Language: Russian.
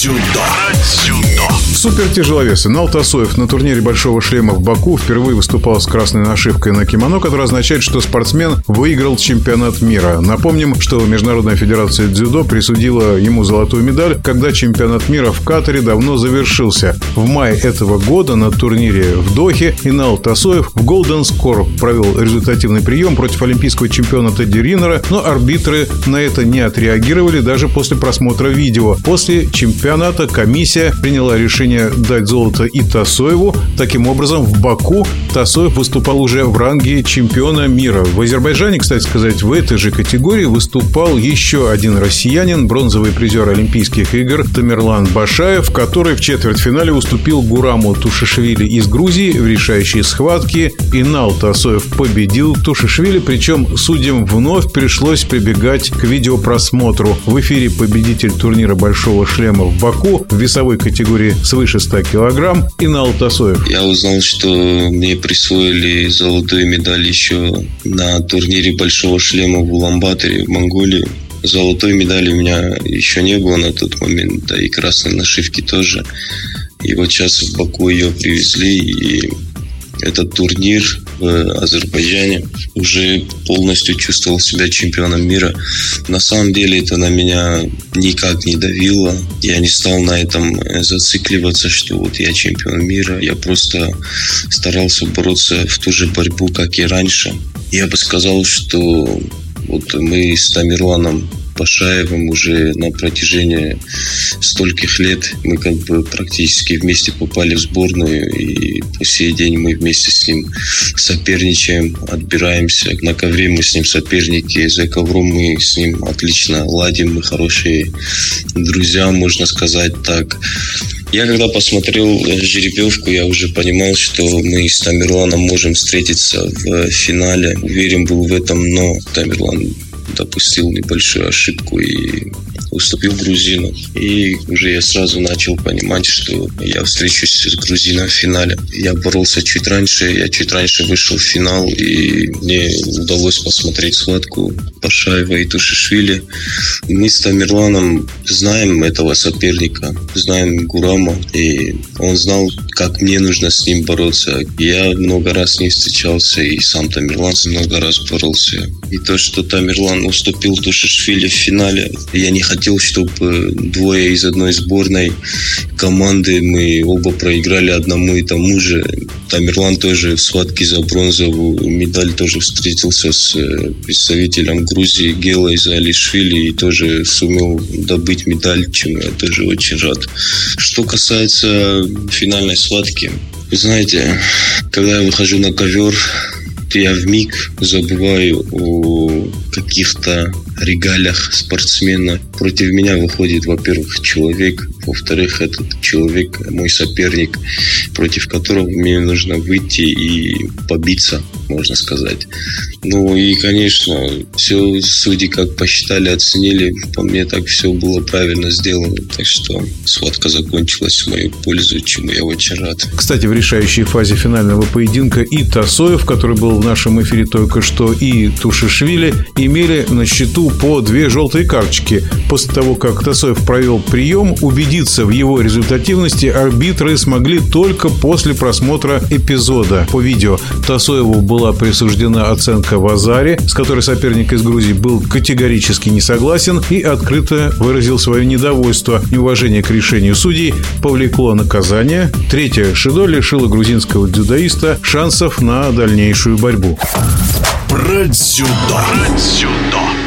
Дзюдо. Супертяжеловес Инал Тасоев на турнире «Большого шлема» в Баку впервые выступал с красной нашивкой на кимоно, которая означает, что спортсмен выиграл чемпионат мира. Напомним, что Международная федерация дзюдо присудила ему золотую медаль, когда чемпионат мира в Катаре давно завершился. В мае этого года на турнире в Дохе Инал Тасоев в Golden Score провел результативный прием против олимпийского чемпиона Тедди Риннера, но арбитры на это не отреагировали даже после просмотра видео. После чемпионата комиссия приняла решение дать золото и Тасоеву. Таким образом, в Баку Тасоев выступал уже в ранге чемпиона мира. В Азербайджане, кстати сказать, в этой же категории выступал еще один россиянин, бронзовый призер Олимпийских игр Тамерлан Башаев, который в четвертьфинале уступил Гураму Тушишвили из Грузии в решающей схватке. Инал Тасоев победил Тушишвили, причем судьям вновь пришлось прибегать к видеопросмотру. В эфире победитель турнира «Большого шлема» в Баку в весовой категории свыше 100 килограмм и на Алтасоев. Я узнал, что мне присвоили золотую медаль еще на турнире «Большого шлема» в Уламбаторе в Монголии. Золотой медали у меня еще не было на тот момент, да и красной нашивки тоже. И вот сейчас в Баку ее привезли, и этот турнир в Азербайджане, уже полностью чувствовал себя чемпионом мира. На самом деле это на меня никак не давило. Я не стал на этом зацикливаться, что вот я чемпион мира. Я просто старался бороться в ту же борьбу, как и раньше. Я бы сказал, что вот мы с Тамерланом Пашаевым уже на протяжении стольких лет мы как бы практически вместе попали в сборную и по сей день мы вместе с ним соперничаем, отбираемся. На ковре мы с ним соперники, за ковром мы с ним отлично ладим, мы хорошие друзья, можно сказать так. Я когда посмотрел жеребьевку, я уже понимал, что мы с Тамерланом можем встретиться в финале. Уверен был в этом, но Тамерлан допустил небольшую ошибку и уступил грузину. И уже я сразу начал понимать, что я встречусь с грузином в финале. Я боролся чуть раньше, я чуть раньше вышел в финал, и мне удалось посмотреть схватку Пашаева и Тушишвили. Мы с Тамерланом знаем этого соперника, знаем Гурама, и он знал, как мне нужно с ним бороться. Я много раз ним встречался, и сам Тамерлан много раз боролся. И то, что Тамерлан уступил Тушишвили в финале, я не хотел, чтобы двое из одной сборной команды мы оба проиграли одному и тому же. Тамерлан тоже в схватке за бронзовую медаль тоже встретился с э, представителем Грузии Гела из Алишвили и тоже сумел добыть медаль, чем я тоже очень рад. Что касается финальной схватки, вы знаете, когда я выхожу на ковер, я в миг забываю о каких-то регалиях спортсмена. Против меня выходит, во-первых, человек, во-вторых, этот человек мой соперник, против которого мне нужно выйти и побиться, можно сказать. Ну и, конечно, все судьи как посчитали, оценили. По мне так все было правильно сделано. Так что схватка закончилась в мою пользу, чему я очень рад. Кстати, в решающей фазе финального поединка и Тасоев, который был в нашем эфире только что, и Тушишвили имели на счету по две желтые карточки. После того, как Тасоев провел прием, убедиться в его результативности арбитры смогли только после просмотра эпизода по видео. Тасоеву была присуждена оценка в Азаре, с которой соперник из Грузии был категорически не согласен и открыто выразил свое недовольство. Неуважение к решению судей повлекло наказание. Третье Шидо лишило грузинского дзюдоиста шансов на дальнейшую борьбу. Про дзюдо. Про дзюдо.